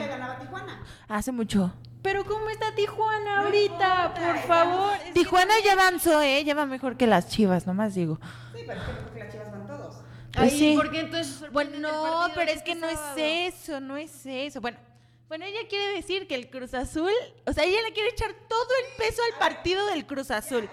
Hace mucho. Pero ¿cómo está Tijuana No ahorita? importa, por favor. Es que- Tijuana ya avanzó, ¿eh? Ya va mejor que las chivas, nomás digo. Sí, pero es que creo que las chivas van todos. Pues Ay, sí. ¿por qué entonces Bueno, no, pero es que no es eso, no es eso. Bueno, Bueno, ella quiere decir que el Cruz Azul, o sea, ella le quiere echar todo el peso al partido del Cruz Azul.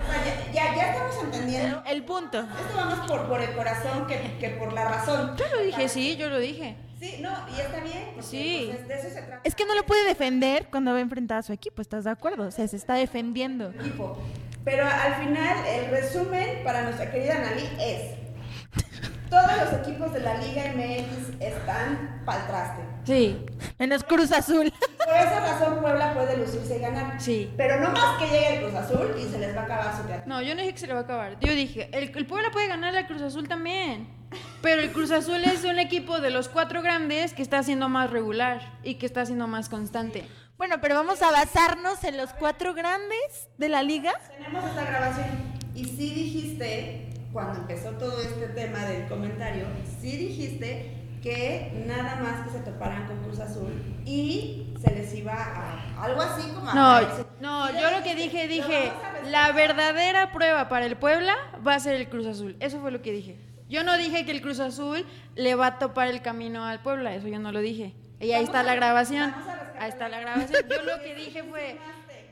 Ya, ya, ya estamos entendiendo. El punto. Esto va más por, por el corazón que, que por la razón. Yo lo dije, sí, yo lo dije. Sí, no, y está bien. porque, Sí. pues, de eso se trata. Es que no lo puede defender cuando va a enfrentar a su equipo, ¿estás de acuerdo? O sea, se está defendiendo. equipo. Pero al final, el resumen para nuestra querida Analí es: todos los equipos de la Liga MX están pa'l traste. Sí, Menos Cruz Azul. Por esa razón, Puebla puede lucirse y ganar. sí. Pero no más que llegue el Cruz Azul y se les va a acabar su teatro. No, yo no dije que se le va a acabar. Yo dije, el, el Puebla puede ganar al Cruz Azul también. Pero el Cruz Azul es un equipo de los cuatro grandes que está siendo más regular y que está siendo más constante. Bueno, pero vamos a basarnos en los cuatro grandes de la liga. Tenemos esta grabación y sí dijiste, cuando empezó todo este tema del comentario, sí dijiste que nada más que se toparan con Cruz Azul y se les iba a algo así como a No, no, yo lo que dije, dije, la verdadera prueba para el Puebla va a ser el Cruz Azul. Eso fue lo que dije. Yo no dije que el Cruz Azul le va a topar el camino al Puebla, eso yo no lo dije. Y ahí Vamos está a- la grabación. Ahí está la grabación. Yo lo que dije fue,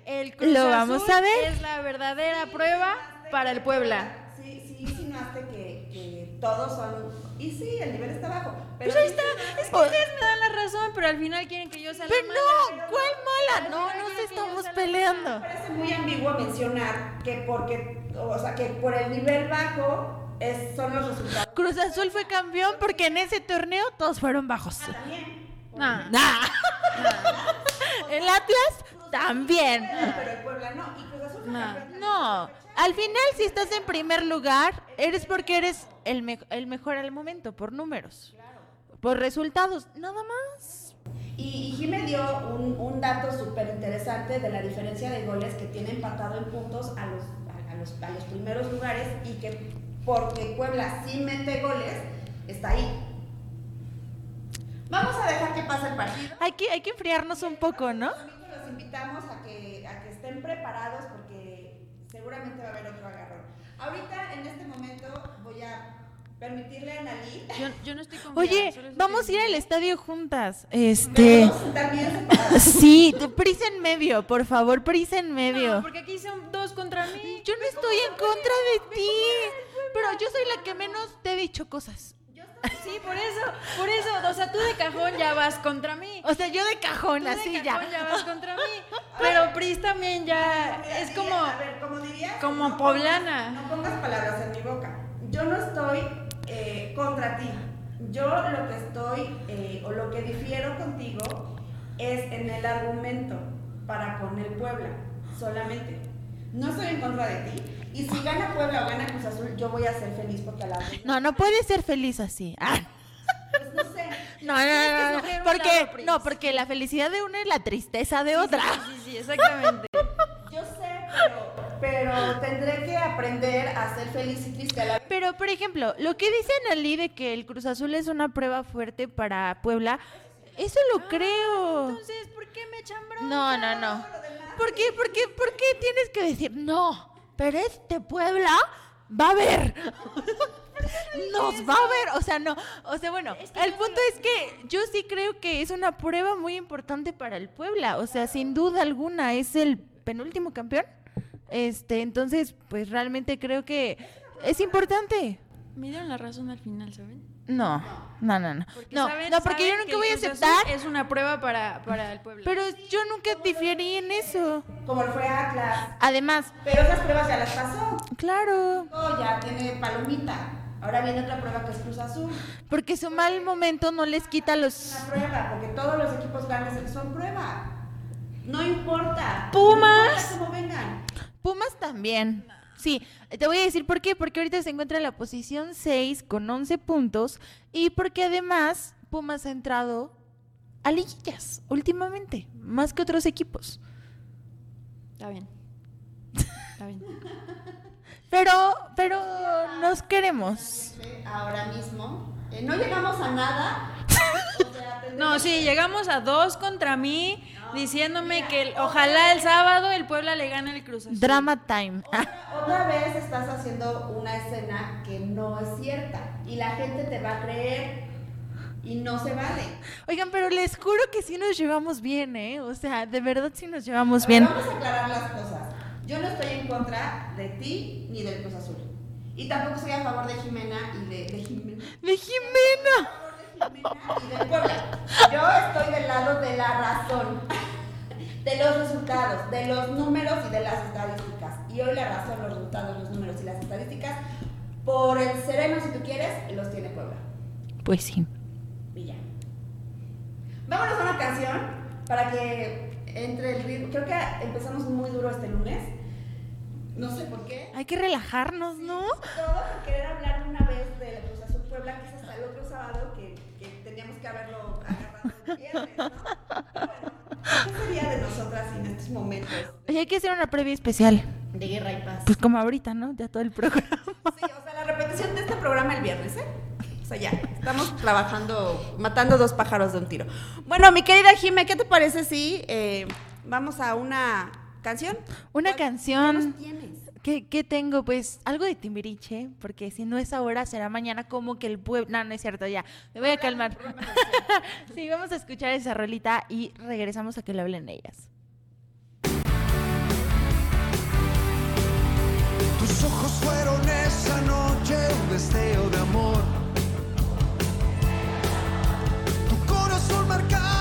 el Cruz Lo Azul vamos a ver. es la verdadera prueba para el Puebla. Sí, sí insinuaste que, que todos son... Y sí, el nivel está bajo. Pero Pues ahí está. Es que ustedes me dan la razón, pero al final quieren que yo sea la Pero mala. no, ¿cuál mala? No, no se estamos peleando. Me parece muy ambiguo mencionar que porque, o sea, que por el nivel bajo es, son los resultados. Cruz Azul fue campeón porque en ese torneo todos fueron bajos. También. Nah. Nah. El Atlas también. Pero el Puebla no. Y Cruz Azul fue No. campeón. No, al final si estás en primer lugar, eres porque eres el, me- el mejor al momento, por números, por resultados, nada más. Y, y Jimé dio un, un dato súper interesante de la diferencia de goles que tiene empatado en puntos a los, a, a los, a los primeros lugares y que porque Puebla sí mete goles, está ahí. Vamos a dejar que pase el partido. Hay que, hay que enfriarnos un poco, ¿no? Los invitamos a que, a que estén preparados porque seguramente va a haber otro agarrón. Ahorita, en este momento, voy a permitirle a Analí. Yo, yo no estoy confiada. Oye, vamos a ir al estadio juntas. Este. Vamos a sentar bien separados. Sí, prisa en medio, por favor, prisa en medio. No, porque aquí son dos contra mí. Yo no estoy en contra de ti, pero yo soy la que menos te he dicho cosas. Sí, por eso, por eso, o sea, tú de cajón ya vas contra mí. O sea, yo de cajón, Tú de así cajón ya. ya vas contra mí. Pero Pris también ya es como A ver, como dirías. como no poblana. pongas- No pongas palabras en mi boca. Yo no estoy eh, contra ti. Yo lo que estoy, eh, o lo que difiero contigo, es en el argumento para poner Puebla, solamente. No estoy en contra de ti. Y si gana Puebla o gana Cruz Azul, yo voy a ser feliz porque a la vez. No, no puedes ser feliz así. Ah. Pues no sé. No, no, no, no, porque no, porque la felicidad de una es la tristeza de otra. Sí, sí, exactamente. Yo sé, pero, pero tendré que aprender a ser feliz y triste a la vez. Pero, por ejemplo, lo que dice Ali de que el Cruz Azul es una prueba fuerte para Puebla, eso lo creo. Entonces, ¿por qué me echan bronca? No, no, no. ¿Por qué, por qué, por qué tienes que decir no? Pero este Puebla va a ver. Nos va a ver, o sea, no, o sea, bueno, Es que el punto es que yo sí creo que es una prueba muy importante para el Puebla, o sea, sin duda alguna es el penúltimo campeón. Este, entonces, pues realmente creo que es importante. Me dieron la razón al final, ¿saben? No, no, no, no. Porque No, saben- no, porque yo nunca voy a aceptar, Es una prueba para, para el pueblo. pero yo nunca diferí en eso. Como fue Atlas. Además, Pero esas pruebas ya las pasó. claro, Oh, ya tiene palomita. Ahora viene otra prueba que es Cruz Azul. porque su mal momento no les quita los... Una prueba, porque todos los equipos grandes son prueba. No importa. Pumas. No importa cómo vengan. Pumas también. Sí, te voy a decir por qué. Porque ahorita se encuentra en la posición 6 con 11 puntos y porque además Pumas ha entrado a liguillas últimamente, más que otros equipos. Está bien. Está bien. Pero, pero nos queremos. Ahora mismo. eh, no llegamos a nada. O sea, tendremos- No, sí, llegamos a dos contra mí diciéndome que el- ojalá el sábado el Puebla le gane el Cruz Azul. Drama time. Otra, otra vez estás haciendo una escena que no es cierta y la gente te va a creer. y no se vale. Oigan, pero les juro que sí nos llevamos bien, ¿eh? O sea, de verdad sí nos llevamos A ver, bien. Vamos a aclarar las cosas. Yo no estoy en contra de ti ni del Cruz Azul. Y tampoco estoy a favor de Jimena y de, de Jimena. De Jimena. Yo estoy del lado de la razón, de los resultados, de los números y de las estadísticas. Y hoy la razón, los resultados, los números y las estadísticas, por el sereno, si tú quieres, los tiene Puebla. Pues sí. Y ya. Vámonos a una canción para que entre el ritmo. Creo que empezamos muy duro este lunes. No sé por qué. Hay que relajarnos, ¿no? Todo por querer hablar una vez de la Cruz Azul Puebla, que es hasta el otro sábado que, que haberlo agarrado el viernes, ¿no? Bueno, ¿qué sería de nosotras en estos momentos Oye, hay que hacer una previa especial. de guerra y paz? Pues como ahorita, ¿no? Ya todo el programa. Sí, o sea, la repetición de este programa el viernes, ¿eh? O sea, ya, estamos trabajando, matando dos pájaros de un tiro. Bueno, mi querida Jime, ¿qué te parece si eh, vamos a una canción? Una ¿Cuál- canción. ¿Qué nos tienes? ¿Qué, tengo? Pues algo de Timbiriche, porque si no es ahora, será mañana como que el pueblo... No, no es cierto, ya. Me voy a calmar. sí, vamos a escuchar esa rolita y regresamos a que le hablen ellas. Tus ojos fueron esa noche un destello de amor. Tu corazón marcaba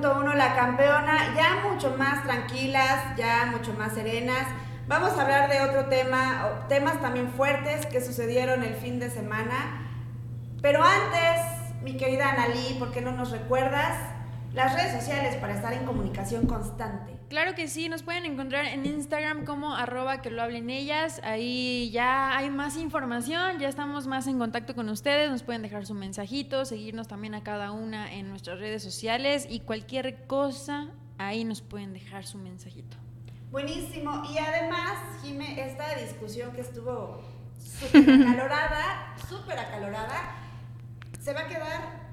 92.1, la campeona, ya mucho más tranquilas, ya mucho más serenas. Vamos a hablar de otro tema, temas también fuertes que sucedieron el fin de semana. Pero antes, mi querida Analí, ¿por qué no nos recuerdas las redes sociales para estar en comunicación constante. Claro que sí, nos pueden encontrar en Instagram como arroba que lo hablen ellas. Ahí ya hay más información, ya estamos más en contacto con ustedes. Nos pueden dejar su mensajito, seguirnos también a cada una en nuestras redes sociales y cualquier cosa, ahí nos pueden dejar su mensajito. Buenísimo. Y además, Jime, esta discusión que estuvo súper acalorada, súper acalorada, se va a quedar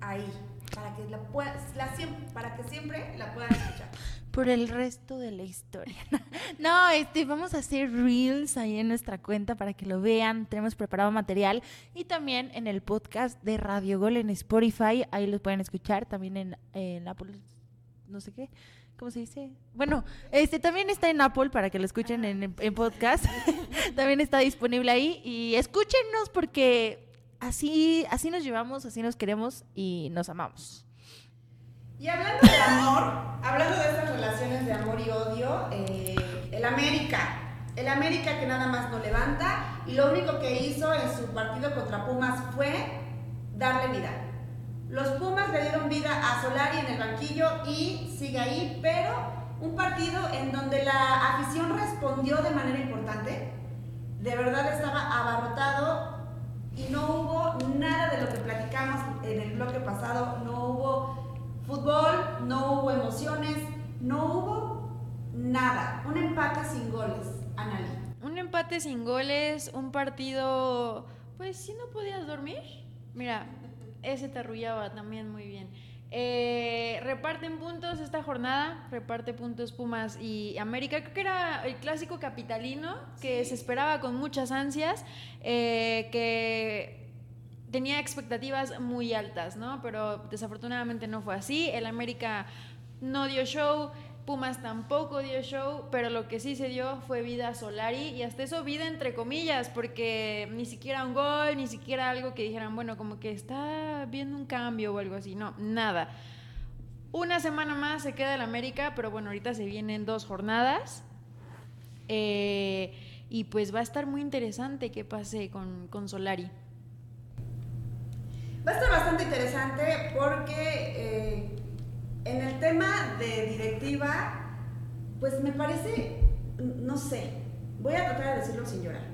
ahí, para que, la pueda- la siem- para que siempre la puedan escuchar. Por el resto de la historia. No, este, vamos a hacer reels ahí en nuestra cuenta para que lo vean. Tenemos preparado material. Y también en el podcast de Radio Gol en Spotify. Ahí lo pueden escuchar. También en, en Apple, no sé qué. ¿Cómo se dice? Bueno, este también está en Apple para que lo escuchen en, en podcast. también está disponible ahí. Y escúchenos porque así, así nos llevamos, así nos queremos y nos amamos. Y hablando de amor, hablando de estas relaciones de amor y odio, eh, el América, el América que nada más no levanta y lo único que hizo en su partido contra Pumas fue darle vida. Los Pumas le dieron vida a Solari en el banquillo y sigue ahí, pero un partido en donde la afición respondió de manera importante, de verdad estaba abarrotado y no hubo nada de lo que platicamos en el bloque pasado, no hubo fútbol, no hubo emociones, no hubo nada, un empate sin goles, Anali. Un empate sin goles, un partido, pues si no podías dormir. Mira, ese te arrullaba también muy bien. Eh, reparten puntos esta jornada, reparte puntos Pumas y América. Creo que era el clásico capitalino que se esperaba con muchas ansias, eh, que tenía expectativas muy altas, ¿no? Pero desafortunadamente no fue así. El América no dio show, Pumas tampoco dio show, pero lo que sí se dio fue vida Solari y hasta eso vida entre comillas, porque ni siquiera un gol, ni siquiera algo que dijeran, bueno, como que está viendo un cambio o algo así, no, nada. Una semana más se queda el América, pero bueno, ahorita se vienen dos jornadas. Eh, y pues va a estar muy interesante qué pase con, con Solari. Va a estar bastante interesante porque eh, en el tema de directiva, pues me parece, no sé, voy a tratar de decirlo sin llorar,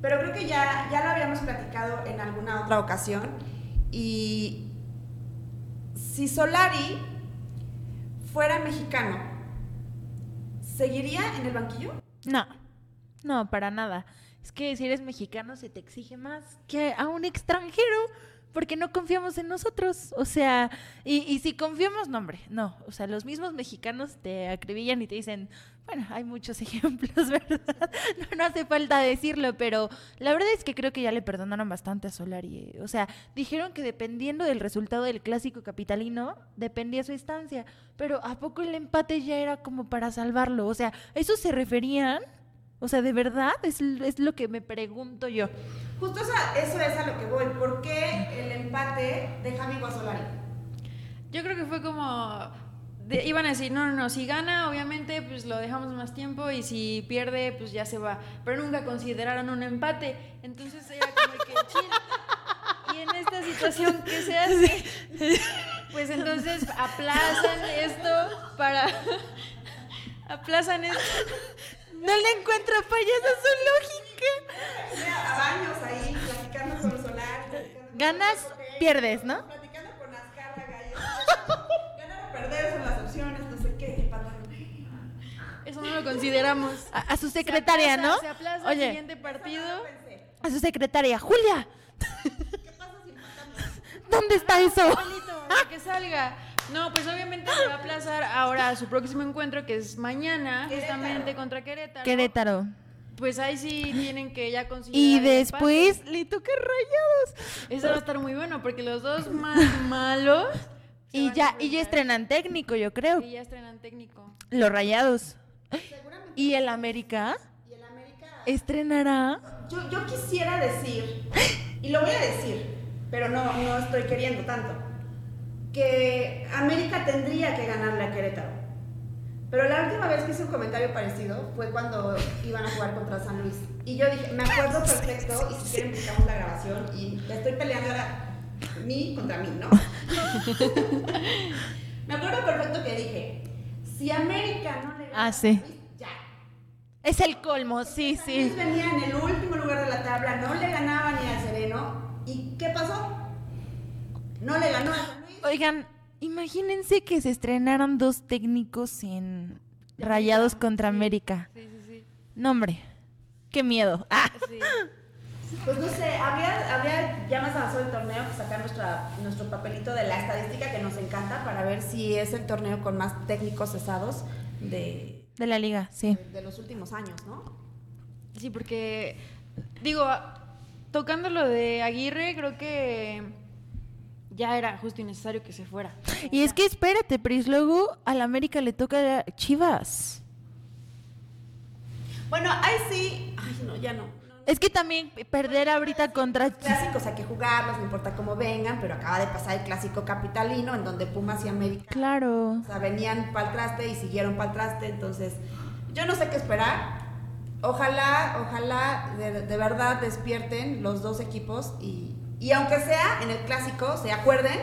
pero creo que ya, ya lo habíamos platicado en alguna otra ocasión y si Solari fuera mexicano, ¿seguiría en el banquillo? No, no, para nada. Es que si eres mexicano se te exige más que a un extranjero porque no confiamos en nosotros. O sea, y, si confiamos, no, hombre, no. O sea, los mismos mexicanos te acribillan y te dicen, bueno, hay muchos ejemplos, ¿verdad? No, no hace falta decirlo, pero la verdad es que creo que ya le perdonaron bastante a Solari. eh. O sea, dijeron que dependiendo del resultado del clásico capitalino, dependía su estancia. Pero ¿a poco el empate ya era como para salvarlo? O sea, ¿a eso se referían? O sea, ¿de verdad? Es, es lo que me pregunto yo. Justo esa- eso es a lo que voy. ¿Por qué el empate deja vivo a Solari? Yo creo que fue como. de- iban a decir, no, no, no, si gana, obviamente, pues lo dejamos más tiempo y si pierde, pues ya se va. Pero nunca consideraron un empate. Entonces era como que chill. Y en esta situación, ¿qué se hace? Pues entonces aplazan esto para. aplazan esto. No le encuentro fallas a su lógica. A baños ahí, platicando con Solari. platicando con Ganas, Jorge, pierdes, ¿no? Platicando con Azcárraga. y- Ganar o perder son las opciones, no sé qué. Eso no lo consideramos. A, a su Se secretaria, aplaza- ¿no? Se aplaza el Oye, siguiente partido. A su secretaria, Julia. ¿qué pasa si empatamos? ¿Dónde está eso? Para que salga. No, pues obviamente se va a aplazar ahora a su próximo encuentro, que es mañana, Querétaro. justamente contra Querétaro. Querétaro. Pues ahí sí tienen que ya considerar. Y después le toca rayados. Eso va a estar muy bueno, porque los dos más malos. Y ya, y ya estrenan técnico, yo creo. Y ya estrenan técnico. Los rayados. Seguramente. ¿Y el América? Y el América. ¿Estrenará? Yo, yo quisiera decir, y lo voy a decir, pero no, no estoy queriendo tanto, que América tendría que ganarle a Querétaro. Pero la última vez que hice un comentario parecido fue cuando iban a jugar contra San Luis. Y yo dije, me acuerdo perfecto, y si quieren buscamos la grabación, y le estoy peleando ahora mí contra mí, ¿no? Me acuerdo perfecto que dije, si América no le gana Ah, a sí. San Luis, ya. Es el colmo, sí, San Luis sí. venía en el último lugar de la tabla, no le ganaba ni al Sereno. ¿Y qué pasó? No le ganó. Oigan, imagínense que se estrenaron dos técnicos en Rayados contra América. Sí, sí, sí. No, hombre, qué miedo. Ah, sí. Pues no sé, habría, habría ya más avanzado el torneo que sacar nuestra, nuestro papelito de la estadística que nos encanta para ver si es el torneo con más técnicos cesados de, de la liga, sí. de los últimos años, ¿no? Sí, porque, digo, tocando lo de Aguirre, creo que ya era justo y necesario que se fuera. Y es que espérate, Pris, luego al América le toca Chivas. Bueno, ahí sí. Ay, no, ya no. Es que también perder ahorita contra Chivas. Clásicos hay que jugarlos, no importa cómo vengan, pero acaba de pasar el clásico capitalino en donde Pumas y América Claro. o sea, venían para el traste y siguieron para el traste, entonces yo no sé qué esperar. Ojalá, ojalá de, de verdad despierten los dos equipos y, y aunque sea en el clásico, se acuerden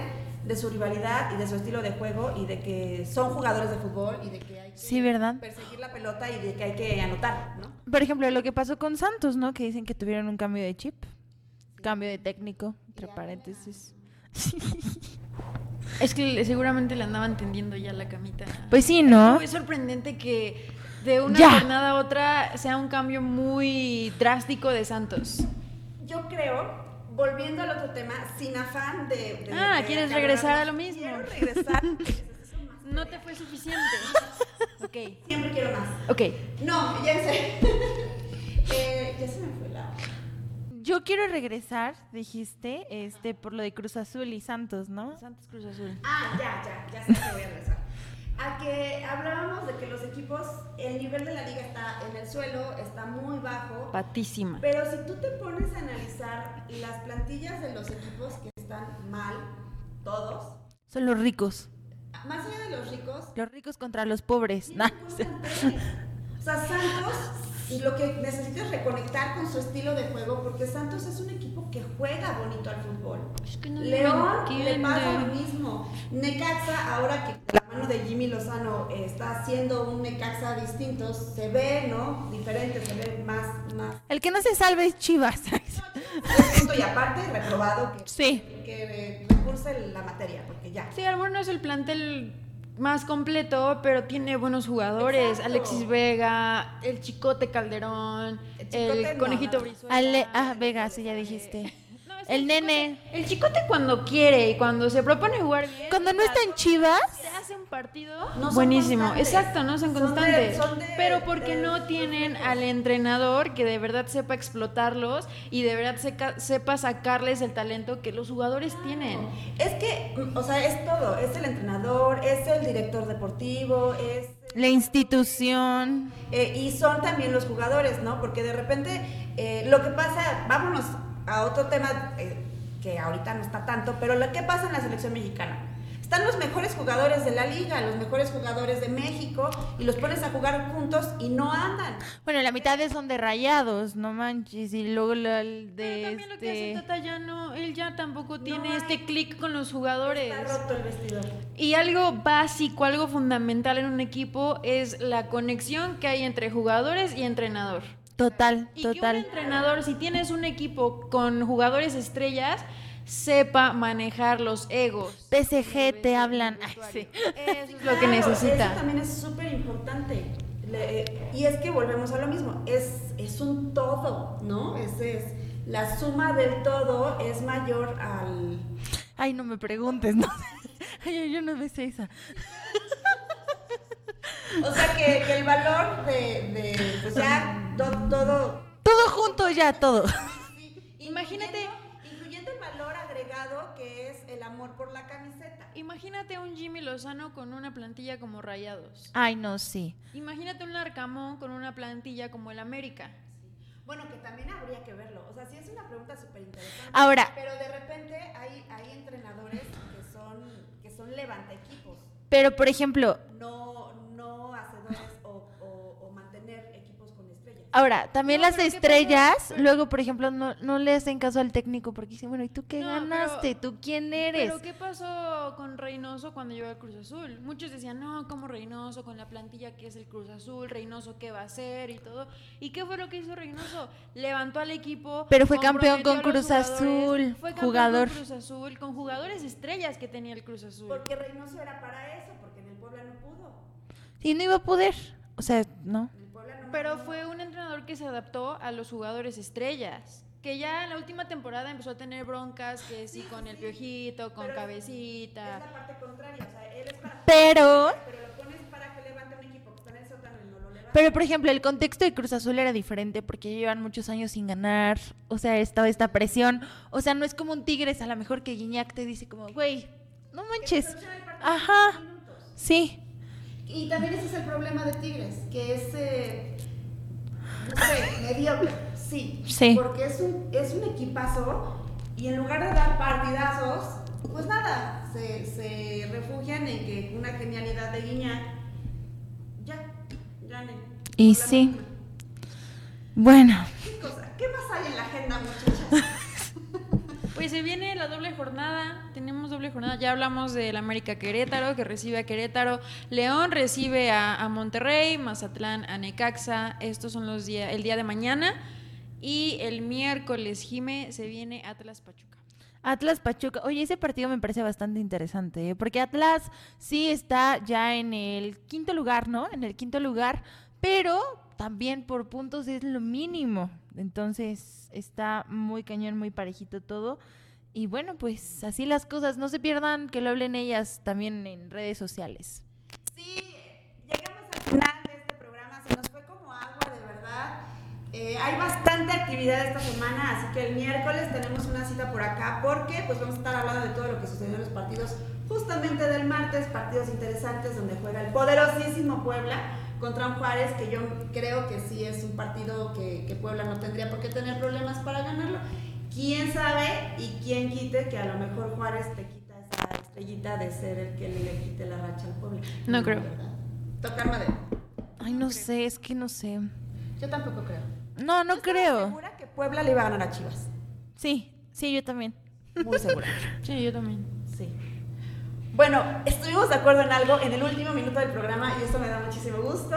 de su rivalidad y de su estilo de juego y de que son jugadores de fútbol y de que hay que Sí, ¿verdad? perseguir la pelota y de que hay que anotar, ¿no? Por ejemplo, lo que pasó con Santos, ¿no? Que dicen que tuvieron un cambio de chip. Cambio de técnico, entre paréntesis. Es que seguramente le andaban tendiendo ya la camita. Pues sí, ¿no? Es sorprendente que de una Ya. jornada a otra sea un cambio muy drástico de Santos. Yo creo, volviendo al otro tema, sin afán de... de- Ah, de ¿quieres regresar a lo mismo? Quiero regresar. No te fue suficiente. ok. Siempre quiero más. Ok. No, ya serio. Eh, ya se me fue la... Yo quiero regresar, dijiste, este, por lo de Cruz Azul y Santos, ¿no? Santos Cruz Azul. Ah, ya, ya, ya sé que voy a regresar. A que hablábamos de que los equipos, el nivel de la liga está en el suelo, está muy bajo. Patísima. Pero si tú te pones a analizar las plantillas de los equipos que están mal, todos, Son los ricos. más allá de los ricos, Los ricos contra los pobres. O sea, Santos lo que necesita es reconectar con su estilo de juego, porque Santos es un equipo que juega bonito al fútbol. Es que no me León le pasa lo mismo. Necaxa, ahora que la mano de Jimmy Lozano eh, está haciendo un Necaxa distinto, se ve, ¿no? Diferente, se ve más, más. El que no se salve es Chivas. Y aparte, reprobado que, Sí. que eh, recurse la materia, porque ya. Sí, a lo mejor no es el plantel más completo, pero tiene buenos jugadores. Exacto. Alexis Vega, el Chicote Calderón, El el, Chicote no, Conejito no. Brizuela. Ale, ah, Vega, sí, ya dijiste. Es El nene. Chicote- el Chicote cuando quiere y cuando se propone jugar bien. Cuando no está en Chivas, se hace un partido No son buenísimo. constantes. Exacto, no son Son de- constantes. son de- pero porque de no tienen al entrenador que de verdad sepa explotarlos y de verdad seca- sepa sacarles el talento que los jugadores tienen. Es que, o sea, es todo. Es el entrenador, es el director deportivo, es... la institución. eh, y son también los jugadores, ¿no? Porque de repente eh, lo que pasa, vámonos a otro tema eh, que ahorita no está tanto, pero lo que pasa en la selección mexicana. Están los mejores jugadores de la liga, los mejores jugadores de México, y los pones a jugar juntos y no andan. Bueno, la mitad de son de rayados, no manches. Y luego la el Pero de también lo que hace este. Tata ya no, él ya tampoco tiene hay- este clic con los jugadores. Está roto el vestidor. Y algo básico, algo fundamental en un equipo es la conexión que hay entre jugadores y entrenador. Total, Y que un total. entrenador, si tienes un equipo con jugadores estrellas, sepa manejar los egos. PSG te hablan. Ay, sí. Eso es lo que Claro, necesita. Eso también es súper importante. Eh, y es que volvemos a lo mismo, es, es un todo, ¿no? Es, es, la suma del todo es mayor al... Ay, no me preguntes, no. Ay, yo no me sé esa. O sea, que, que el valor de, de pues ya to- todo... Todo junto ya, todo. Imagínate- Incluyendo, incluyendo el valor agregado que es el amor por la camiseta. Imagínate un Jimmy Lozano con una plantilla como Rayados. Ay, no, sí. Imagínate un Arcamón con una plantilla como el América. Bueno, que también habría que verlo. O sea, sí es una pregunta súper interesante. Ahora, Pero de repente hay, hay entrenadores que son, que son levanta equipos, pero por ejemplo, no, Ahora, también No, las pero ¿qué estrellas, luego, por ejemplo, no, no le hacen caso al técnico porque dicen, bueno, ¿y tú qué No, ganaste? pero- ¿Tú quién eres? Pero ¿qué pasó con Reynoso cuando llegó al Cruz Azul? Muchos decían, no, como Reynoso, con la plantilla que es el Cruz Azul, Reynoso qué va a hacer y todo. ¿Y qué fue lo que hizo Reynoso? Levantó al equipo. Pero fue campeón con Cruz Azul, Fue campeón jugador. con Cruz Azul, con jugadores estrellas que tenía el Cruz Azul. Porque Reynoso era para eso, porque en el Puebla no pudo. Y no iba a poder. O sea, no. Pero fue un entrenador que se adaptó a los jugadores estrellas. Que ya en la última temporada empezó a tener broncas, que sí, con el piojito, con Pero cabecita. Es la parte contraria, o sea, él es para... Pero, Pero lo pones para que levante un equipo que está en el sótano y no lo levanta. pero por ejemplo, el contexto de Cruz Azul era diferente porque llevan muchos años sin ganar. O sea, estaba esta presión. O sea, no es como un Tigres, a lo mejor que Guiñac te dice como, güey, no manches. Ajá. Sí. Y también ese es el problema de Tigres, que es, eh, sé, mediocre, sí. Sí. Porque es un, es un equipazo y en lugar de dar partidazos, pues nada, se, se refugian en que una genialidad de Guiñac, ya, gane. Y sí. Bueno, ¿Qué cosa? ¿Qué más hay en la agenda, muchachas? Pues se viene la doble jornada, tenemos doble jornada, ya hablamos del América Querétaro, que recibe a Querétaro, León recibe a, Monterrey, Mazatlán a Necaxa, estos son los días, el día de mañana, y el miércoles, Jime, se viene Atlas Pachuca. Atlas Pachuca. Oye, ese partido me parece bastante interesante, ¿eh? porque Atlas sí está ya en el quinto lugar, ¿no? En el quinto lugar, pero también por puntos es lo mínimo. Entonces está muy cañón, muy parejito todo. Y bueno, pues así las cosas. No se pierdan que lo hablen ellas también en redes sociales. Sí, llegamos al final de este programa, se nos fue como agua, de verdad. Eh, hay bastante actividad esta semana, así que el miércoles tenemos una cita por acá porque pues vamos a estar hablando de todo lo que sucedió en los partidos justamente del martes, partidos interesantes donde juega el poderosísimo Puebla contra un Juárez que yo creo que sí es un partido que, que Puebla no tendría por qué tener problemas para ganarlo. Quién sabe y quién quite que a lo mejor Juárez te quita esa estrellita de ser el que le quite la racha al Puebla. No creo. ¿verdad? Tocar madera. Ay, no sé, es que no sé. Yo tampoco creo. No, no Yo creo. segura que Puebla le iba a ganar a Chivas. Sí, sí, yo también. Muy segura. Sí, yo también. Bueno, estuvimos de acuerdo en algo en el último minuto del programa y eso me da muchísimo gusto.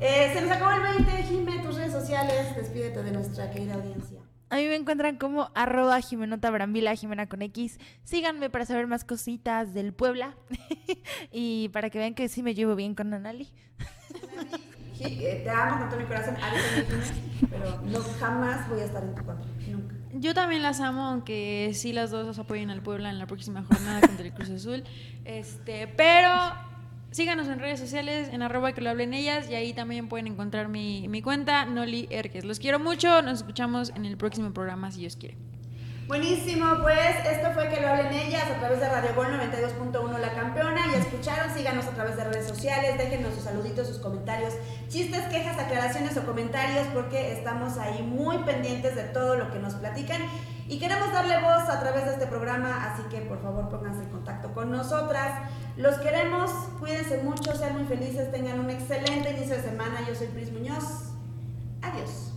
Eh, se nos acabó el 20, Jime, tus redes sociales, despídete de nuestra querida audiencia. A mí me encuentran como arroba Jimenota Brambila, Jimena con X. Síganme para saber más cositas del Puebla y para que vean que sí me llevo bien con Anali. Eh, te amo con todo mi corazón, Jime, pero no jamás voy a estar en tu contra, nunca. Yo también las amo, aunque sí las dos apoyen al Puebla en la próxima jornada contra el Cruz Azul. Este, pero síganos en redes sociales, en arroba que lo hablen ellas, y ahí también pueden encontrar mi, mi cuenta, Noli Erques. Los quiero mucho, nos escuchamos en el próximo programa, si Dios quiere. Buenísimo, pues esto fue que lo hablen ellas a través de Radio Gol 92.1 La Campeona. Ya escucharon, síganos a través de redes sociales, déjenos sus saluditos, sus comentarios, chistes, quejas, aclaraciones o comentarios porque estamos ahí muy pendientes de todo lo que nos platican y queremos darle voz a través de este programa, así que por favor pónganse en contacto con nosotras. Los queremos, cuídense mucho, sean muy felices, tengan un excelente inicio de semana. Yo soy Pris Muñoz. Adiós.